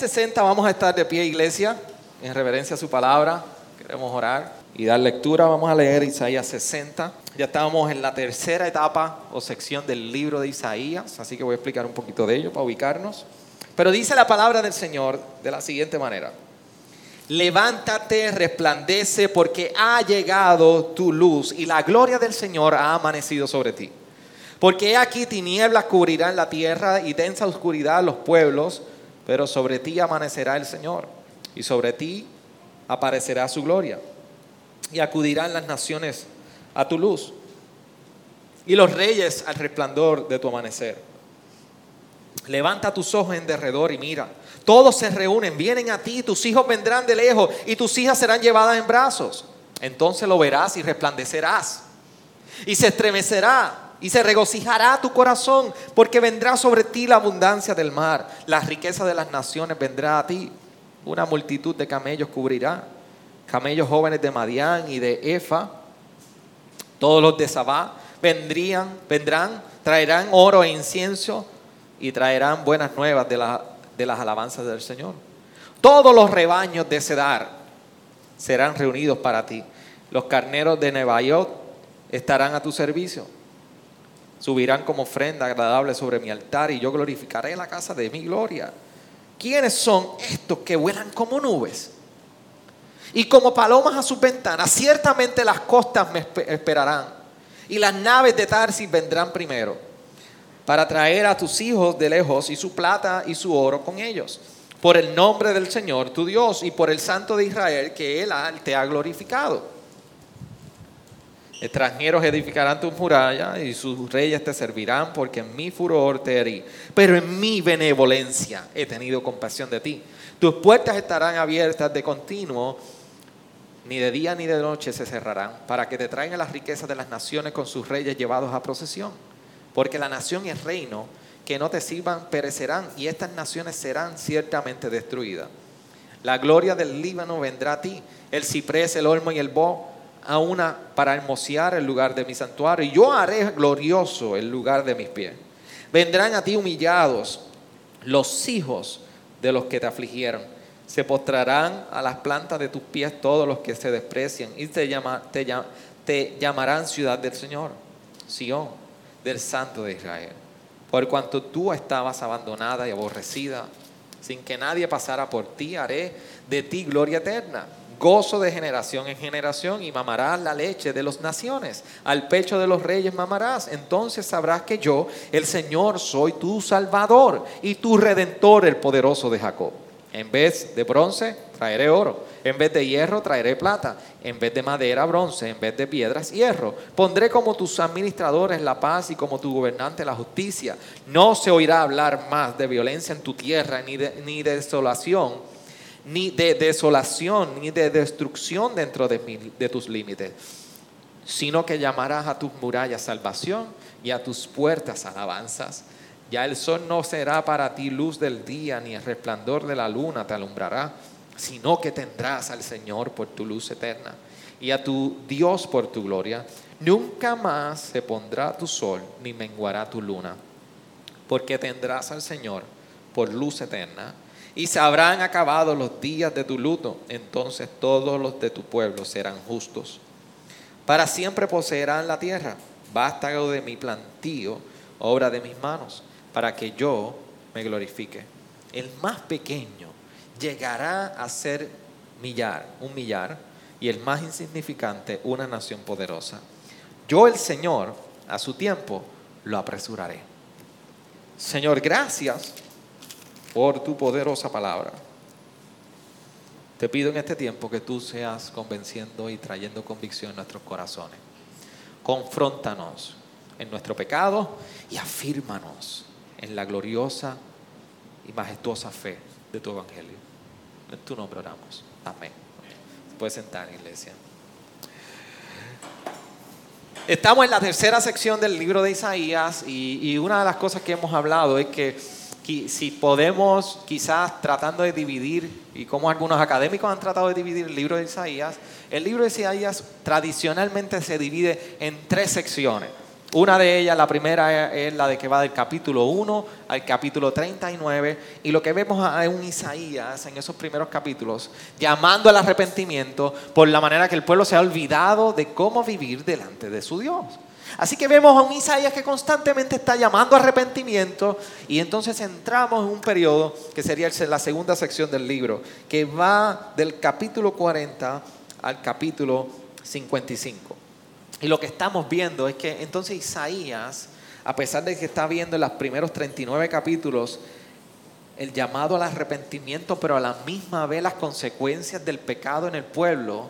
60, vamos a estar de pie, iglesia, en reverencia a su palabra. Queremos orar y dar lectura. Vamos a leer Isaías 60. Ya estamos en la tercera etapa o sección del libro de Isaías, así que voy a explicar un poquito de ello para ubicarnos. Pero dice la palabra del Señor de la siguiente manera. Levántate, resplandece, porque ha llegado tu luz y la gloria del Señor ha amanecido sobre ti. Porque aquí tinieblas cubrirán la tierra y densa oscuridad los pueblos, pero sobre ti amanecerá el Señor y sobre ti aparecerá su gloria. Y acudirán las naciones a tu luz y los reyes al resplandor de tu amanecer. Levanta tus ojos en derredor y mira. Todos se reúnen, vienen a ti, tus hijos vendrán de lejos y tus hijas serán llevadas en brazos. Entonces lo verás y resplandecerás. Y se estremecerá y se regocijará tu corazón, porque vendrá sobre ti la abundancia del mar. La riqueza de las naciones vendrá a ti. Una multitud de camellos cubrirá. Camellos jóvenes de Madián y de Efa. Todos los de Sabá vendrían, vendrán, traerán oro e incienso y traerán buenas nuevas de, de las alabanzas del Señor. Todos los rebaños de Cedar serán reunidos para ti. Los carneros de Nebaiot estarán a tu servicio. Subirán como ofrenda agradable sobre mi altar y yo glorificaré la casa de mi gloria. ¿Quiénes son estos que vuelan como nubes? Y como palomas a sus ventanas, ciertamente las costas me esperarán y las naves de Tarsis vendrán primero para traer a tus hijos de lejos y su plata y su oro con ellos, por el nombre del Señor tu Dios y por el Santo de Israel que Él te ha glorificado. Extranjeros edificarán tus murallas y sus reyes te servirán, porque en mi furor te herí. Pero en mi benevolencia he tenido compasión de ti. Tus puertas estarán abiertas de continuo, ni de día ni de noche se cerrarán, para que te traigan las riquezas de las naciones con sus reyes llevados a procesión. Porque la nación y el reino que no te sirvan perecerán, y estas naciones serán ciertamente destruidas. La gloria del Líbano vendrá a ti, el ciprés, el olmo y el bo a una para hermosear el lugar de mi santuario, y yo haré glorioso el lugar de mis pies. Vendrán a ti humillados los hijos de los que te afligieron. Se postrarán a las plantas de tus pies todos los que se desprecian, y te, llama, te, te llamarán ciudad del Señor, Sión, del Santo de Israel. Por cuanto tú estabas abandonada y aborrecida, sin que nadie pasara por ti, haré de ti gloria eterna gozo de generación en generación y mamarás la leche de las naciones. Al pecho de los reyes mamarás. Entonces sabrás que yo, el Señor, soy tu Salvador y tu Redentor, el poderoso de Jacob. En vez de bronce, traeré oro. En vez de hierro, traeré plata. En vez de madera, bronce. En vez de piedras, hierro. Pondré como tus administradores la paz y como tu gobernante la justicia. No se oirá hablar más de violencia en tu tierra ni de, ni de desolación ni de desolación, ni de destrucción dentro de, de, tus límites, sino que llamarás a tus murallas salvación y a tus puertas alabanzas. Ya el sol no será para ti luz del día, ni el resplandor de la luna te alumbrará, sino que tendrás al Señor por tu luz eterna y a tu Dios por tu gloria. Nunca más se pondrá tu sol, ni menguará tu luna, porque tendrás al Señor por luz eterna y se habrán acabado los días de tu luto, entonces todos los de tu pueblo serán justos. Para siempre poseerán la tierra, vástago de mi plantío, obra de mis manos, para que yo me glorifique. El más pequeño llegará a ser millar, un millar, y el más insignificante una nación poderosa. Yo el Señor, a su tiempo, lo apresuraré. Señor, gracias por tu poderosa palabra. Te pido en este tiempo que tú seas convenciendo y trayendo convicción en nuestros corazones. Confróntanos en nuestro pecado y afírmanos en la gloriosa y majestuosa fe de tu evangelio. En tu nombre oramos. Amén. Puedes sentar, iglesia. Estamos en la tercera sección del libro de Isaías y, una de las cosas que hemos hablado es que si podemos quizás tratando de dividir, y como algunos académicos han tratado de dividir el libro de Isaías, el libro de Isaías tradicionalmente se divide en tres secciones. Una de ellas, la primera es la de que va del capítulo 1 al capítulo 39 y lo que vemos es un Isaías en esos primeros capítulos llamando al arrepentimiento por la manera que el pueblo se ha olvidado de cómo vivir delante de su Dios. Así que vemos a un Isaías que constantemente está llamando a arrepentimiento y entonces entramos en un periodo que sería la segunda sección del libro, que va del capítulo 40 al capítulo 55. Y lo que estamos viendo es que entonces Isaías, a pesar de que está viendo en los primeros 39 capítulos el llamado al arrepentimiento, pero a la misma vez las consecuencias del pecado en el pueblo,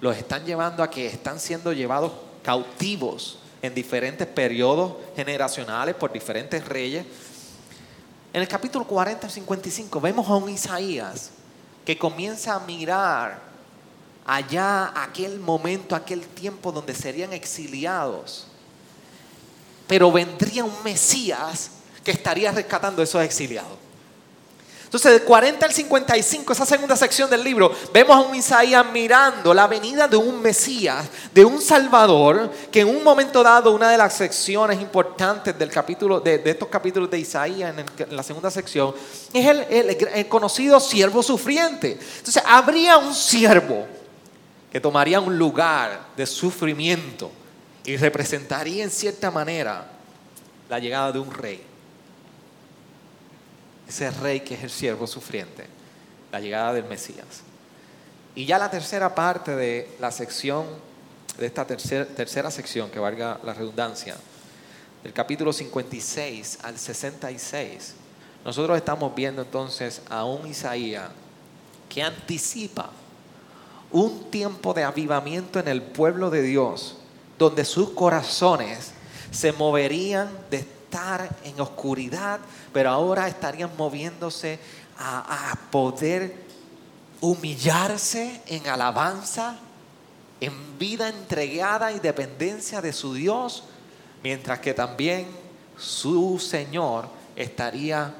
los están llevando a que están siendo llevados cautivos en diferentes periodos generacionales por diferentes reyes. En el capítulo 40 al 55 vemos a un Isaías que comienza a mirar allá aquel momento, aquel tiempo donde serían exiliados. Pero vendría un Mesías que estaría rescatando a esos exiliados. Entonces, de 40 al 55, esa segunda sección del libro, vemos a un Isaías mirando la venida de un Mesías, de un Salvador, que en un momento dado, una de las secciones importantes del capítulo, de, estos capítulos de Isaías, en, la segunda sección, es el conocido siervo sufriente. Entonces, habría un siervo que tomaría un lugar de sufrimiento y representaría en cierta manera la llegada de un rey. Ese rey que es el siervo sufriente, la llegada del Mesías. Y ya la tercera parte de la sección, de esta tercera, sección, que valga la redundancia, del capítulo 56 al 66, nosotros estamos viendo entonces a un Isaías que anticipa un tiempo de avivamiento en el pueblo de Dios, donde sus corazones se moverían de estar en oscuridad, pero ahora estarían moviéndose a, poder humillarse en alabanza, en vida entregada y dependencia de su Dios, mientras que también su Señor estaría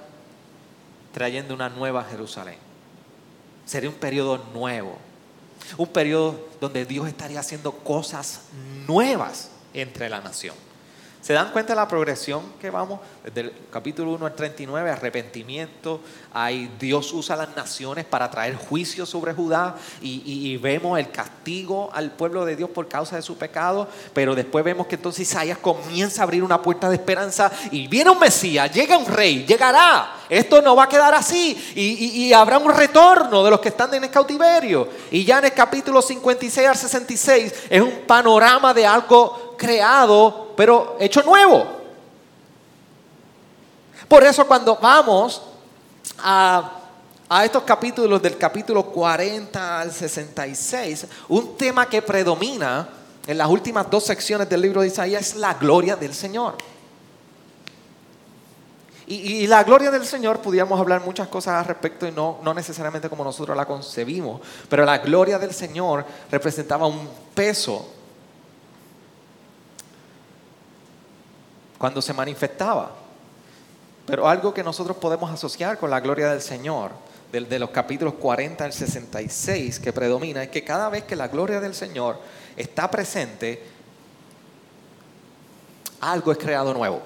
trayendo una nueva Jerusalén. Sería un periodo nuevo un periodo donde Dios estaría haciendo cosas nuevas entre la nación. ¿Se dan cuenta de la progresión que vamos? Desde el capítulo 1 al 39, arrepentimiento, ahí Dios usa las naciones para traer juicio sobre Judá y, vemos el castigo al pueblo de Dios por causa de su pecado, pero después vemos que entonces Isaías comienza a abrir una puerta de esperanza y viene un Mesías, llega un rey, llegará, esto no va a quedar así y, y habrá un retorno de los que están en el cautiverio. Y ya en el capítulo 56 al 66 es un panorama de algo creado pero hecho nuevo. Por eso cuando vamos a, estos capítulos del capítulo 40 al 66, un tema que predomina en las últimas dos secciones del libro de Isaías es la gloria del Señor. Y, la gloria del Señor, pudiéramos hablar muchas cosas al respecto y no, no necesariamente como nosotros la concebimos, pero la gloria del Señor representaba un peso cuando se manifestaba. Pero algo que nosotros podemos asociar con la gloria del Señor, de, los capítulos 40 al 66, que predomina, es que cada vez que la gloria del Señor está presente, algo es creado nuevo.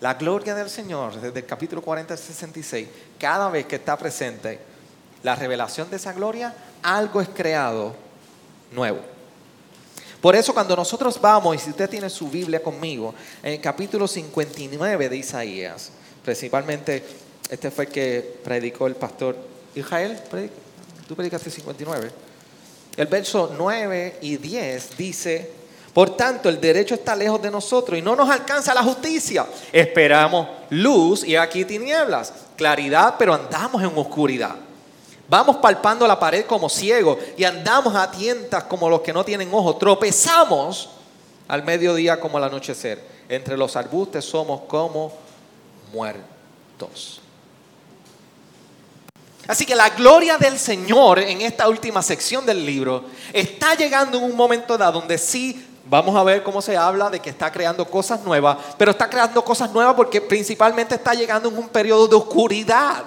La gloria del Señor, desde el capítulo 40 al 66, cada vez que está presente la revelación de esa gloria, algo es creado nuevo. Por eso cuando nosotros vamos, y si usted tiene su Biblia conmigo, en el capítulo 59 de Isaías, principalmente este fue el que predicó el pastor Israel, tú predicaste 59. El verso 9 y 10 dice, por tanto el derecho está lejos de nosotros y no nos alcanza la justicia. Esperamos luz y aquí tinieblas, claridad, pero andamos en oscuridad. Vamos palpando la pared como ciegos y andamos a tientas como los que no tienen ojos. Tropezamos al mediodía como al anochecer. Entre los arbustos somos como muertos. Así que la gloria del Señor en esta última sección del libro está llegando en un momento dado donde sí vamos a ver cómo se habla de que está creando cosas nuevas, pero está creando cosas nuevas porque principalmente está llegando en un periodo de oscuridad,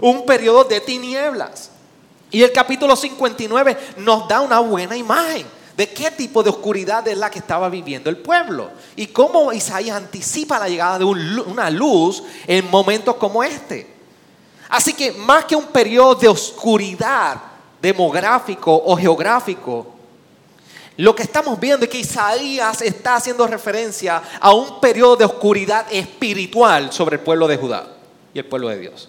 un periodo de tinieblas. Y el capítulo 59 nos da una buena imagen de qué tipo de oscuridad es la que estaba viviendo el pueblo y cómo Isaías anticipa la llegada de una luz en momentos como este. Así que más que un periodo de oscuridad demográfico o geográfico, lo que estamos viendo es que Isaías está haciendo referencia a un periodo de oscuridad espiritual sobre el pueblo de Judá y el pueblo de Dios.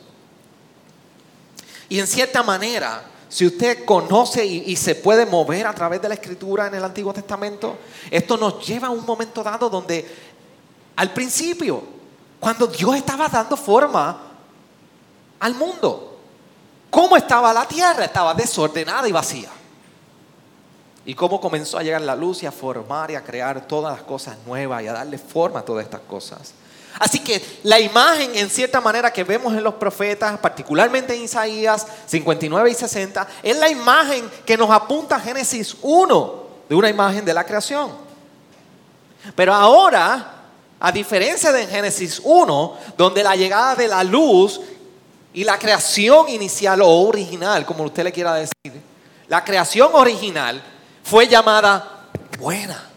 Y en cierta manera, si usted conoce y, se puede mover a través de la escritura en el Antiguo Testamento, esto nos lleva a un momento dado donde al principio, cuando Dios estaba dando forma al mundo. ¿Cómo estaba la tierra? Estaba desordenada y vacía. Y cómo comenzó a llegar la luz y a formar y a crear todas las cosas nuevas y a darle forma a todas estas cosas. Así que la imagen en cierta manera que vemos en los profetas, particularmente en Isaías 59 y 60, es la imagen que nos apunta a Génesis 1 de una imagen de la creación. Pero ahora, a diferencia de Génesis 1, donde la llegada de la luz y la creación inicial o original, como usted le quiera decir, la creación original fue llamada buena.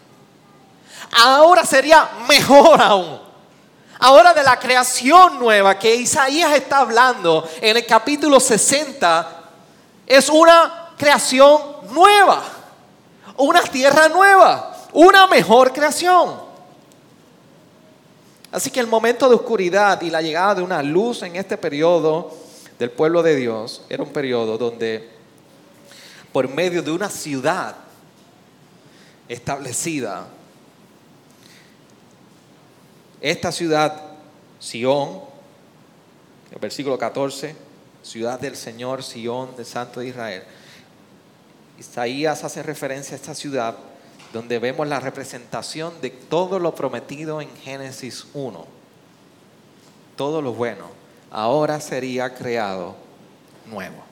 Ahora sería mejor aún. Ahora de la creación nueva que Isaías está hablando en el capítulo 60, es una creación nueva, una tierra nueva, una mejor creación. Así que el momento de oscuridad y la llegada de una luz en este periodo del pueblo de Dios era un periodo donde por medio de una ciudad establecida, esta ciudad, Sión, el versículo 14, ciudad del Señor, Sión, del Santo de Israel. Isaías hace referencia a esta ciudad donde vemos la representación de todo lo prometido en Génesis 1. Todo lo bueno ahora sería creado nuevo.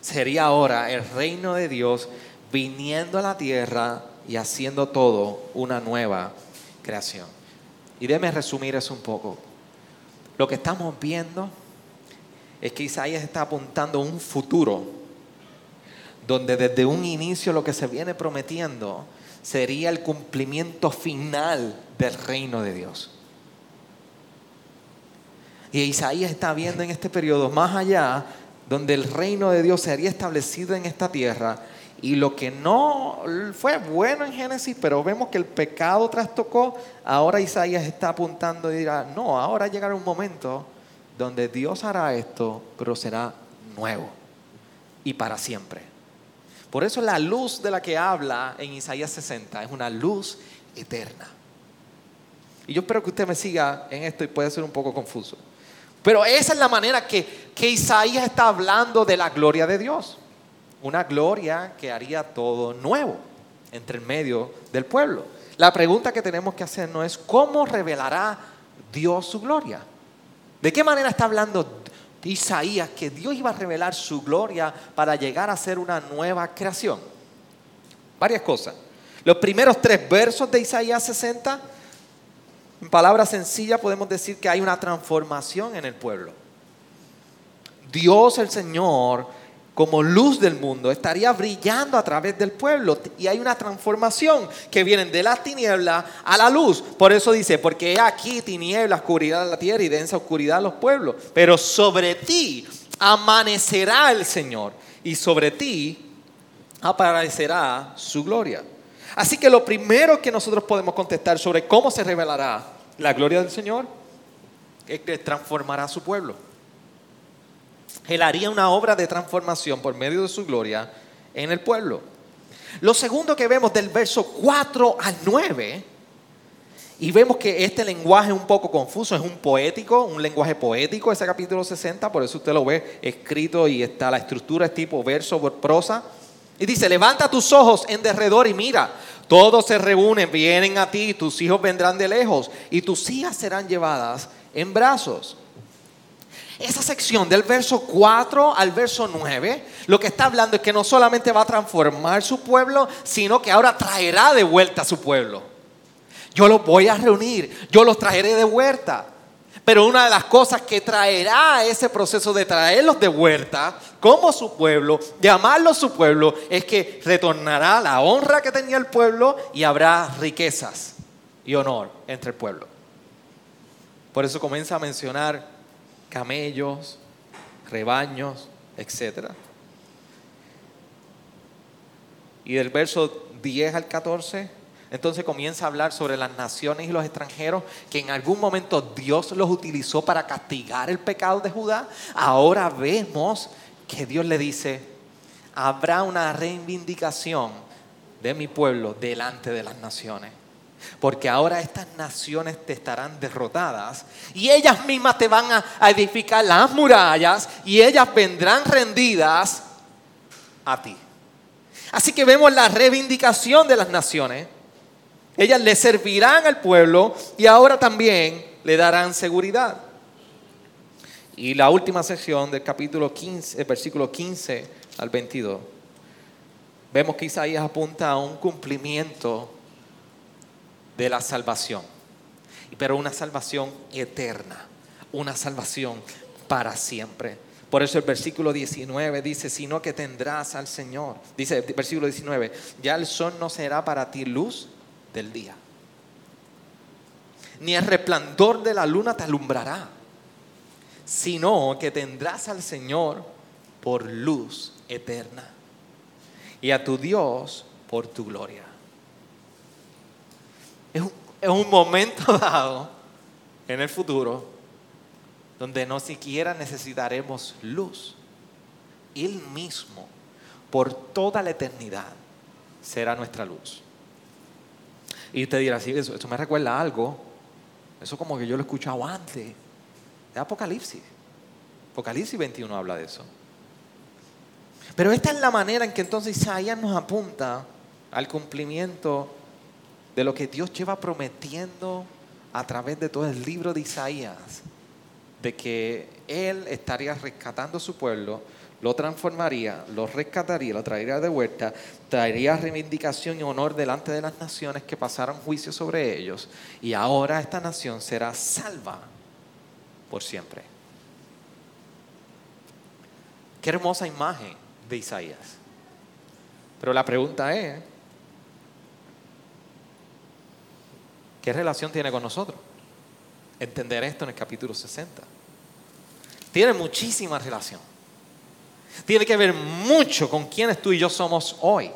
Sería ahora el reino de Dios viniendo a la tierra y haciendo todo una nueva creación. Y déme resumir eso un poco. Lo que estamos viendo es que Isaías está apuntando a un futuro donde desde un inicio lo que se viene prometiendo sería el cumplimiento final del reino de Dios. Y Isaías está viendo en este periodo más allá, donde el reino de Dios sería establecido en esta tierra y lo que no fue bueno en Génesis, pero vemos que el pecado trastocó, ahora Isaías está apuntando y dirá, no, ahora llegará un momento donde Dios hará esto, pero será nuevo y para siempre. Por eso la luz de la que habla en Isaías 60 es una luz eterna. Y yo espero que usted me siga en esto y puede ser un poco confuso. Pero esa es la manera que, que Isaías está hablando de la gloria de Dios. Una gloria que haría todo nuevo entre el medio del pueblo. La pregunta que tenemos que hacer no es cómo revelará Dios su gloria. ¿De qué manera está hablando Isaías que Dios iba a revelar su gloria para llegar a ser una nueva creación. Varias cosas. Los primeros tres versos de Isaías 60, en palabras sencillas podemos decir que hay una transformación en el pueblo. Dios el Señor como luz del mundo, estaría brillando a través del pueblo. Y hay una transformación que viene de la tiniebla a la luz. Por eso dice, porque aquí tiniebla, oscuridad de la tierra y densa oscuridad los pueblos. Pero sobre ti amanecerá el Señor y sobre ti aparecerá su gloria. Así que lo primero que nosotros podemos contestar sobre cómo se revelará la gloria del Señor es que transformará a su pueblo. Él haría una obra de transformación por medio de su gloria en el pueblo. Lo segundo que vemos del verso 4 al 9, y vemos que este lenguaje es un poco confuso, es un poético, un lenguaje poético, ese capítulo 60, por eso usted lo ve escrito y está, la estructura es tipo verso por prosa. Y dice, levanta tus ojos en derredor y mira, todos se reúnen, vienen a ti, tus hijos vendrán de lejos y tus hijas serán llevadas en brazos. Esa sección del verso 4 al verso 9, lo que está hablando es que no solamente va a transformar su pueblo, sino que ahora traerá de vuelta a su pueblo. Yo los voy a reunir, yo los traeré de vuelta. Pero una de las cosas que traerá ese proceso de traerlos de vuelta como su pueblo, llamarlos su pueblo, es que retornará la honra que tenía el pueblo y habrá riquezas y honor entre el pueblo. Por eso comienza a mencionar camellos, rebaños, etc. Y del verso 10 al 14, entonces comienza a hablar sobre las naciones y los extranjeros que en algún momento Dios los utilizó para castigar el pecado de Judá. Ahora vemos que Dios le dice, habrá una reivindicación de mi pueblo delante de las naciones. Porque ahora estas naciones te estarán derrotadas y ellas mismas te van a edificar las murallas y ellas vendrán rendidas a ti. Así que vemos la reivindicación de las naciones. Ellas le servirán al pueblo y ahora también le darán seguridad. Y la última sección del capítulo 15, el versículo 15 al 22. Vemos que Isaías apunta a un cumplimiento de la salvación, pero una salvación eterna, una salvación para siempre. Por eso el versículo 19 dice, sino que tendrás al Señor. Dice el versículo 19, ya el sol no será para ti luz del día, ni el resplandor de la luna te alumbrará, sino que tendrás al Señor por luz eterna y a tu Dios por tu gloria es un, momento dado en el futuro donde no siquiera necesitaremos luz. Él mismo, por toda la eternidad, será nuestra luz. Y usted dirá, sí, eso, eso me recuerda algo. Eso como que yo lo he escuchado antes. De Apocalipsis. Apocalipsis 21 habla de eso. Pero esta es la manera en que entonces Isaías nos apunta al cumplimiento de lo que Dios lleva prometiendo a través de todo el libro de Isaías, de que Él estaría rescatando a su pueblo, lo transformaría, lo rescataría, lo traería de vuelta, traería reivindicación y honor delante de las naciones que pasaron juicio sobre ellos, y ahora esta nación será salva por siempre. Qué hermosa imagen de Isaías. Pero la pregunta es, ¿Qué relación tiene con nosotros? Entender esto en el capítulo 60. Tiene muchísima relación. Tiene que ver mucho con quienes tú y yo somos hoy.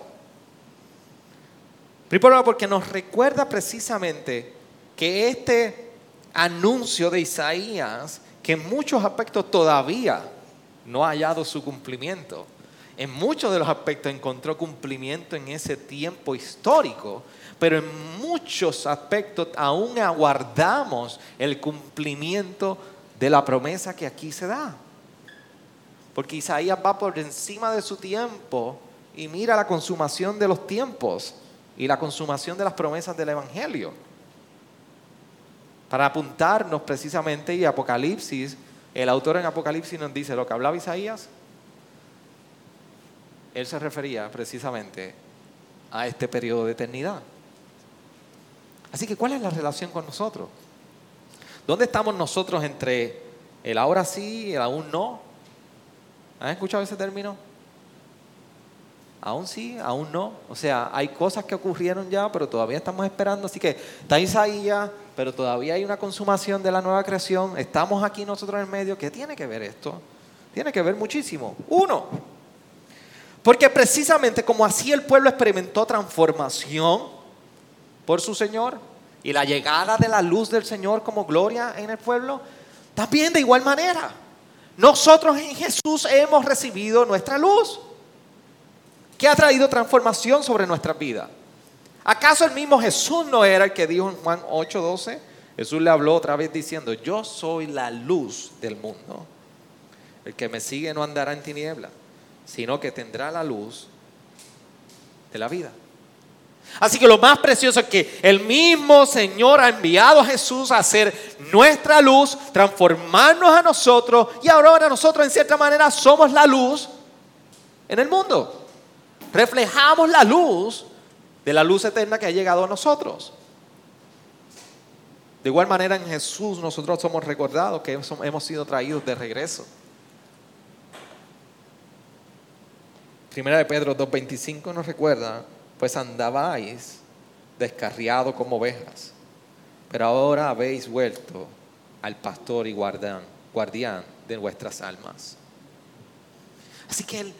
Primero porque nos recuerda precisamente que este anuncio de Isaías, que en muchos aspectos todavía no ha hallado su cumplimiento, en muchos de los aspectos encontró cumplimiento en ese tiempo histórico, pero en muchos aspectos aún aguardamos el cumplimiento de la promesa que aquí se da. Porque Isaías va por encima de su tiempo y mira la consumación de los tiempos y la consumación de las promesas del Evangelio. Para apuntarnos precisamente y Apocalipsis, el autor en Apocalipsis nos dice lo que hablaba Isaías, él se refería precisamente a este periodo de eternidad. Así que, ¿cuál es la relación con nosotros? ¿Dónde estamos nosotros entre el ahora sí y el aún no? ¿Han escuchado ese término? Aún sí, aún no. O sea, hay cosas que ocurrieron ya, pero todavía estamos esperando. Así que está Isaías, pero todavía hay una consumación de la nueva creación. Estamos aquí nosotros en el medio. ¿Qué tiene que ver esto? Tiene que ver muchísimo. Uno, porque precisamente como así el pueblo experimentó transformación, por su Señor y la llegada de la luz del Señor como gloria en el pueblo, también de igual manera. Nosotros en Jesús hemos recibido nuestra luz, que ha traído transformación sobre nuestra vida. ¿Acaso el mismo Jesús no era el que dijo en Juan 8:12? Jesús le habló otra vez diciendo, yo soy la luz del mundo. El que me sigue no andará en tiniebla, sino que tendrá la luz de la vida. Así que lo más precioso es que el mismo Señor ha enviado a Jesús a ser nuestra luz, transformarnos a nosotros y ahora nosotros en cierta manera somos la luz en el mundo. Reflejamos la luz de la luz eterna que ha llegado a nosotros. De igual manera en Jesús nosotros somos recordados que hemos sido traídos de regreso. Primera de Pedro 2.25 nos recuerda, pues andabais descarriados como ovejas, pero ahora habéis vuelto al pastor y guardián, guardián de vuestras almas. Así que Él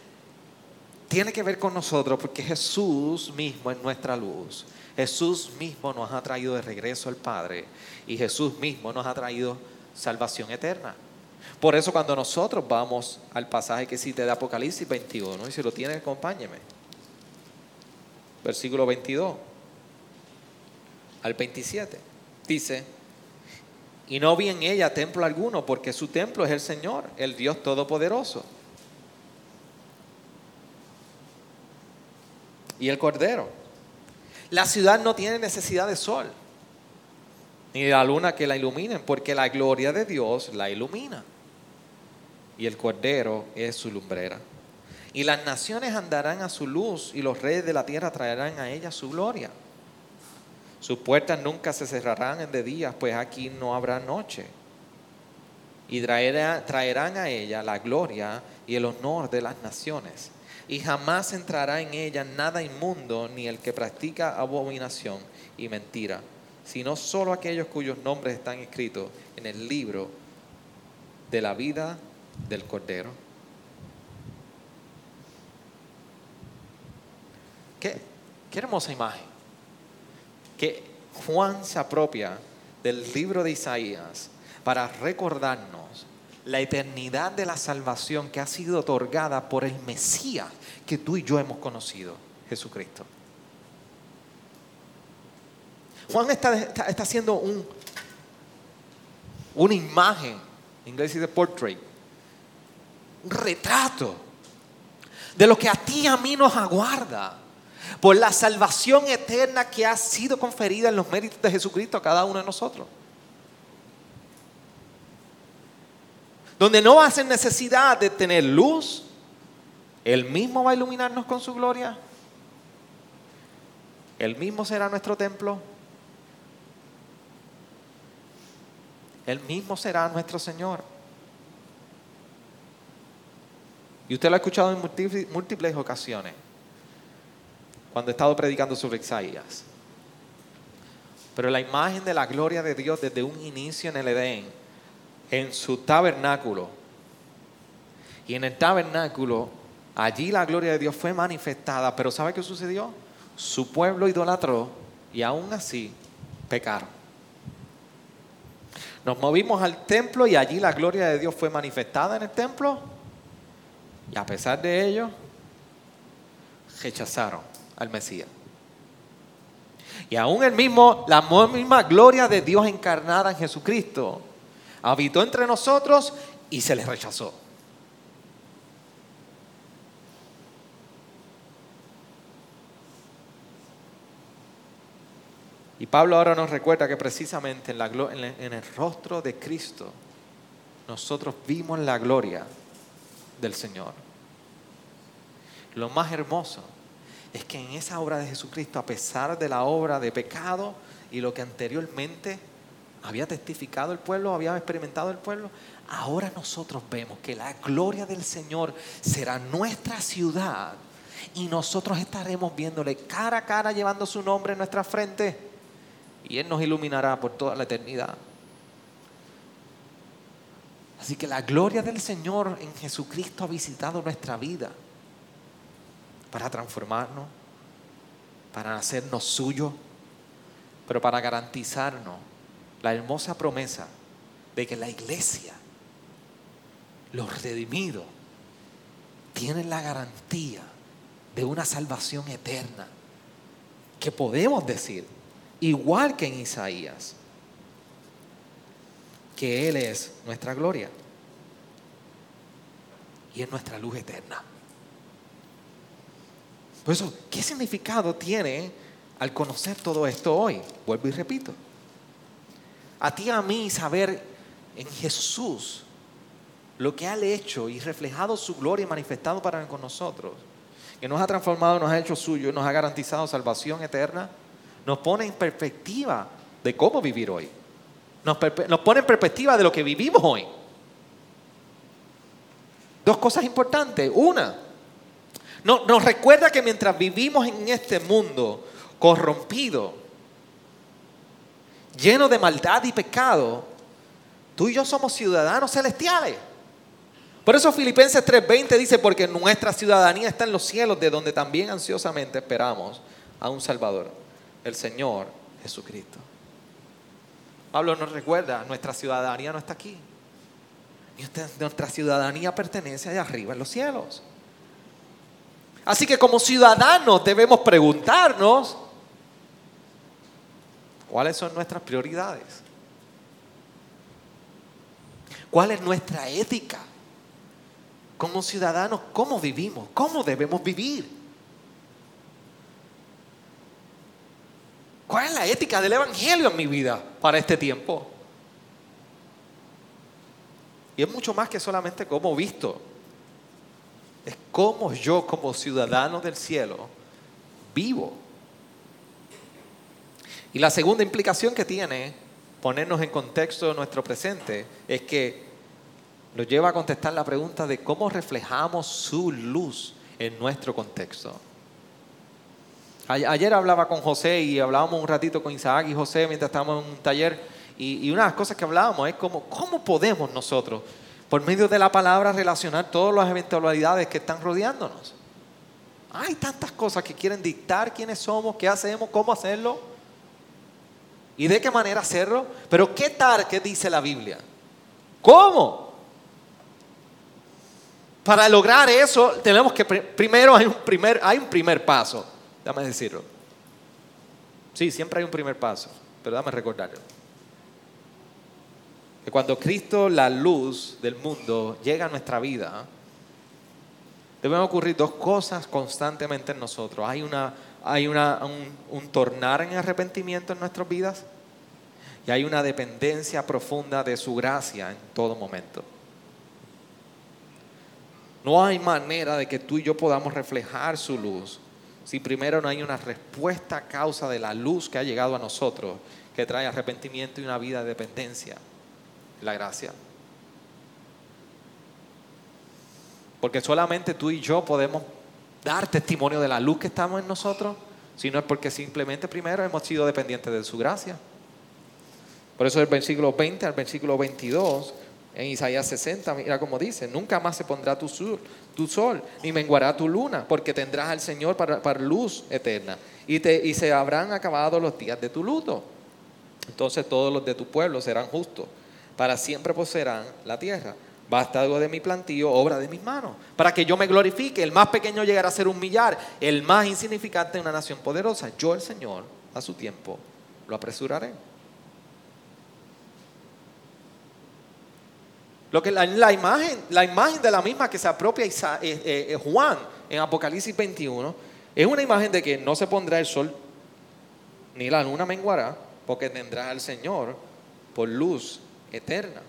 tiene que ver con nosotros porque Jesús mismo es nuestra luz. Jesús mismo nos ha traído de regreso al Padre y Jesús mismo nos ha traído salvación eterna. Por eso cuando nosotros vamos al pasaje que cite de Apocalipsis 21, y si lo tiene, acompáñeme. Versículo 22 al 27. Dice, y no vi en ella templo alguno, porque su templo es el Señor, el Dios Todopoderoso. Y el Cordero. La ciudad no tiene necesidad de sol, ni de la luna que la iluminen, porque la gloria de Dios la ilumina. Y el Cordero es su lumbrera. Y las naciones andarán a su luz, y los reyes de la tierra traerán a ella su gloria. Sus puertas nunca se cerrarán de días, pues aquí no habrá noche. Y traerán a ella la gloria y el honor de las naciones y jamás entrará en ella nada inmundo ni el que practica abominación y mentira, sino solo aquellos cuyos nombres están escritos en el libro de la vida del Cordero. Qué, qué hermosa imagen. Que Juan se apropia del libro de Isaías para recordarnos la eternidad de la salvación que ha sido otorgada por el Mesías que tú y yo hemos conocido, Jesucristo. Juan está, está, haciendo un, una imagen, en inglés dice portrait, un retrato de lo que a ti y a mí nos aguarda por la salvación eterna que ha sido conferida en los méritos de Jesucristo a cada uno de nosotros. donde no ser necesidad de tener luz, Él mismo va a iluminarnos con su gloria, Él mismo será nuestro templo, Él mismo será nuestro Señor. Y usted lo ha escuchado en múltiples, ocasiones, cuando he estado predicando sobre Isaías. Pero la imagen de la gloria de Dios desde un inicio en el Edén en su tabernáculo. Y en el tabernáculo, allí la gloria de Dios fue manifestada. Pero ¿sabe qué sucedió? Su pueblo idolatró y aún así pecaron. Nos movimos al templo y allí la gloria de Dios fue manifestada en el templo. Y a pesar de ello, rechazaron al Mesías. Y aún el mismo, la misma gloria de Dios encarnada en Jesucristo habitó entre nosotros y se les rechazó. Y Pablo ahora nos recuerda que precisamente en, la, en el rostro de Cristo nosotros vimos la gloria del Señor. Lo más hermoso es que en esa obra de Jesucristo, a pesar de la obra de pecado y lo que anteriormente había testificado el pueblo, había experimentado el pueblo. Ahora nosotros vemos que la gloria del Señor será nuestra ciudad y nosotros estaremos viéndole cara a cara llevando su nombre en nuestra frente y Él nos iluminará por toda la eternidad. Así que la gloria del Señor en Jesucristo ha visitado nuestra vida para transformarnos, para hacernos suyos, pero para garantizarnos la hermosa promesa de que la iglesia, los redimidos, tienen la garantía de una salvación eterna. Que podemos decir, igual que en Isaías, que Él es nuestra gloria y es nuestra luz eterna. Por eso, ¿qué significado tiene al conocer todo esto hoy, vuelvo y repito, a ti y a mí saber en Jesús lo que ha hecho y reflejado su gloria y manifestado para con nosotros, que nos ha transformado, nos ha hecho suyo, nos ha garantizado salvación eterna, nos pone en perspectiva de cómo vivir hoy. Nos, pone en perspectiva de lo que vivimos hoy. Dos cosas importantes. Una, nos recuerda que mientras vivimos en este mundo corrompido, lleno de maldad y pecado, tú y yo somos ciudadanos celestiales. Por eso Filipenses 3:20 dice, porque nuestra ciudadanía está en los cielos, de donde también ansiosamente esperamos a un Salvador, el Señor Jesucristo. Pablo nos recuerda, nuestra ciudadanía no está aquí. Nuestra ciudadanía pertenece allá arriba en los cielos. Así que como ciudadanos debemos preguntarnos cuáles son nuestras prioridades. ¿Cuál es nuestra ética? Como ciudadanos, ¿cómo vivimos? ¿Cómo debemos vivir? ¿Cuál es la ética del Evangelio en mi vida para este tiempo? Y es mucho más que solamente como visto. Es como yo como ciudadano del cielo vivo. Y la segunda implicación que tiene ponernos en contexto de nuestro presente es que nos lleva a contestar la pregunta de cómo reflejamos su luz en nuestro contexto. Ayer hablaba con José y hablábamos un ratito con Isaac y José mientras estábamos en un taller y, una de las cosas que hablábamos es como, ¿cómo podemos nosotros, por medio de la palabra, relacionar todas las eventualidades que están rodeándonos? Hay tantas cosas que quieren dictar quiénes somos, qué hacemos, cómo hacerlo y de qué manera hacerlo. Pero ¿qué tal que dice la Biblia? ¿Cómo? Para lograr eso tenemos que primero hay un primer, hay un primer paso, dame decirlo. Sí, siempre hay un primer paso, pero dame recordarlo. Que cuando Cristo, la luz del mundo, llega a nuestra vida, deben ocurrir dos cosas constantemente en nosotros. Hay, una, hay un tornar en arrepentimiento en nuestras vidas y hay una dependencia profunda de su gracia en todo momento. No hay manera de que tú y yo podamos reflejar su luz si primero no hay una respuesta a causa de la luz que ha llegado a nosotros, que trae arrepentimiento y una vida de dependencia la gracia. Porque solamente tú y yo podemos dar testimonio de la luz que estamos en nosotros, si no es porque simplemente primero hemos sido dependientes de su gracia. Por eso el versículo 20 al versículo 22, en Isaías 60, mira cómo dice, nunca más se pondrá tu sol, tu sol ni menguará tu luna, porque tendrás al Señor para, para luz eterna, y, te, y se habrán acabado los días de tu luto. Entonces todos los de tu pueblo serán justos para siempre poseerán la tierra. Basta algo de mi plantío, obra de mis manos, para que yo me glorifique. El más pequeño llegará a ser un millar, el más insignificante una nación poderosa. Yo, el Señor, a su tiempo, lo apresuraré. Lo que la, imagen, la imagen de la misma que se apropia eh, eh, eh, Juan en Apocalipsis 21 es una imagen de que no se pondrá el sol ni la luna menguará, porque tendrá al Señor por luz eternas.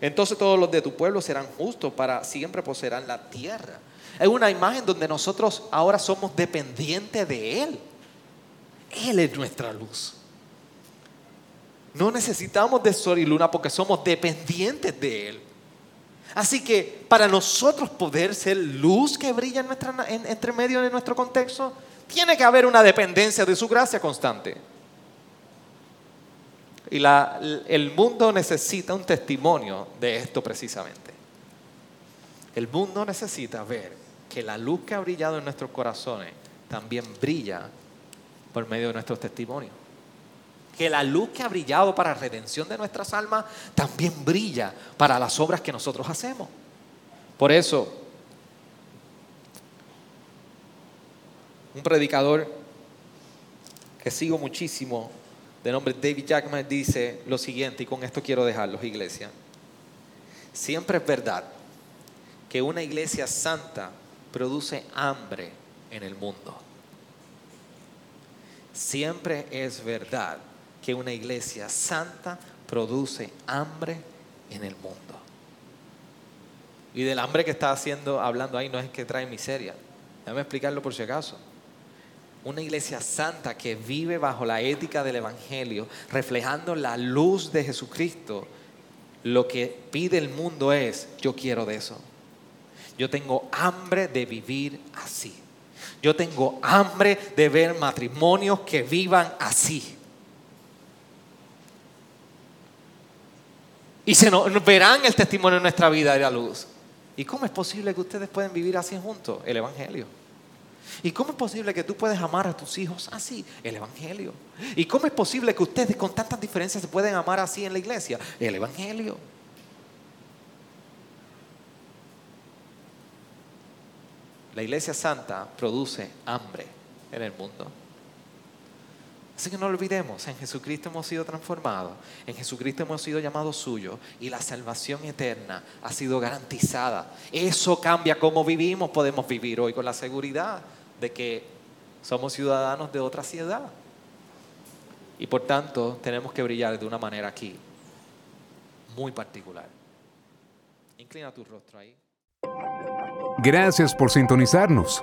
Entonces todos los de tu pueblo serán justos para siempre poseerán la tierra. Es una imagen donde nosotros ahora somos dependientes de Él. Él es nuestra luz. No necesitamos de sol y luna porque somos dependientes de Él. Así que para nosotros poder ser luz que brilla en nuestra, entre medio de nuestro contexto, tiene que haber una dependencia de su gracia constante. Y el mundo necesita un testimonio de esto precisamente. El mundo necesita ver que la luz que ha brillado en nuestros corazones también brilla por medio de nuestros testimonios. Que la luz que ha brillado para la redención de nuestras almas también brilla para las obras que nosotros hacemos. Por eso, un predicador que sigo muchísimo de nombre David Jackman dice lo siguiente, y con esto quiero dejarlos, iglesia. Siempre es verdad que una iglesia santa produce hambre en el mundo. siempre es verdad que una iglesia santa produce hambre en el mundo. Y del hambre que está haciendo, hablando ahí, no es que trae miseria. Déjame explicarlo por si acaso. Una iglesia santa que vive bajo la ética del Evangelio, reflejando la luz de Jesucristo, lo que pide el mundo es, yo quiero de eso. Yo tengo hambre de vivir así. Yo tengo hambre de ver matrimonios que vivan así. Y se nos, verán el testimonio de nuestra vida de la luz. ¿Y cómo es posible que ustedes pueden vivir así juntos? El Evangelio. ¿Y cómo es posible que tú puedes amar a tus hijos así? El Evangelio. ¿Y cómo es posible que ustedes con tantas diferencias se pueden amar así en la iglesia? El Evangelio. La iglesia santa produce hambre en el mundo. Así que no olvidemos, en Jesucristo hemos sido transformados, en Jesucristo hemos sido llamados suyos y la salvación eterna ha sido garantizada. Eso cambia cómo vivimos, podemos vivir hoy con la seguridad de que somos ciudadanos de otra ciudad. Y por tanto tenemos que brillar de una manera aquí muy particular. Inclina tu rostro ahí. Gracias por sintonizarnos.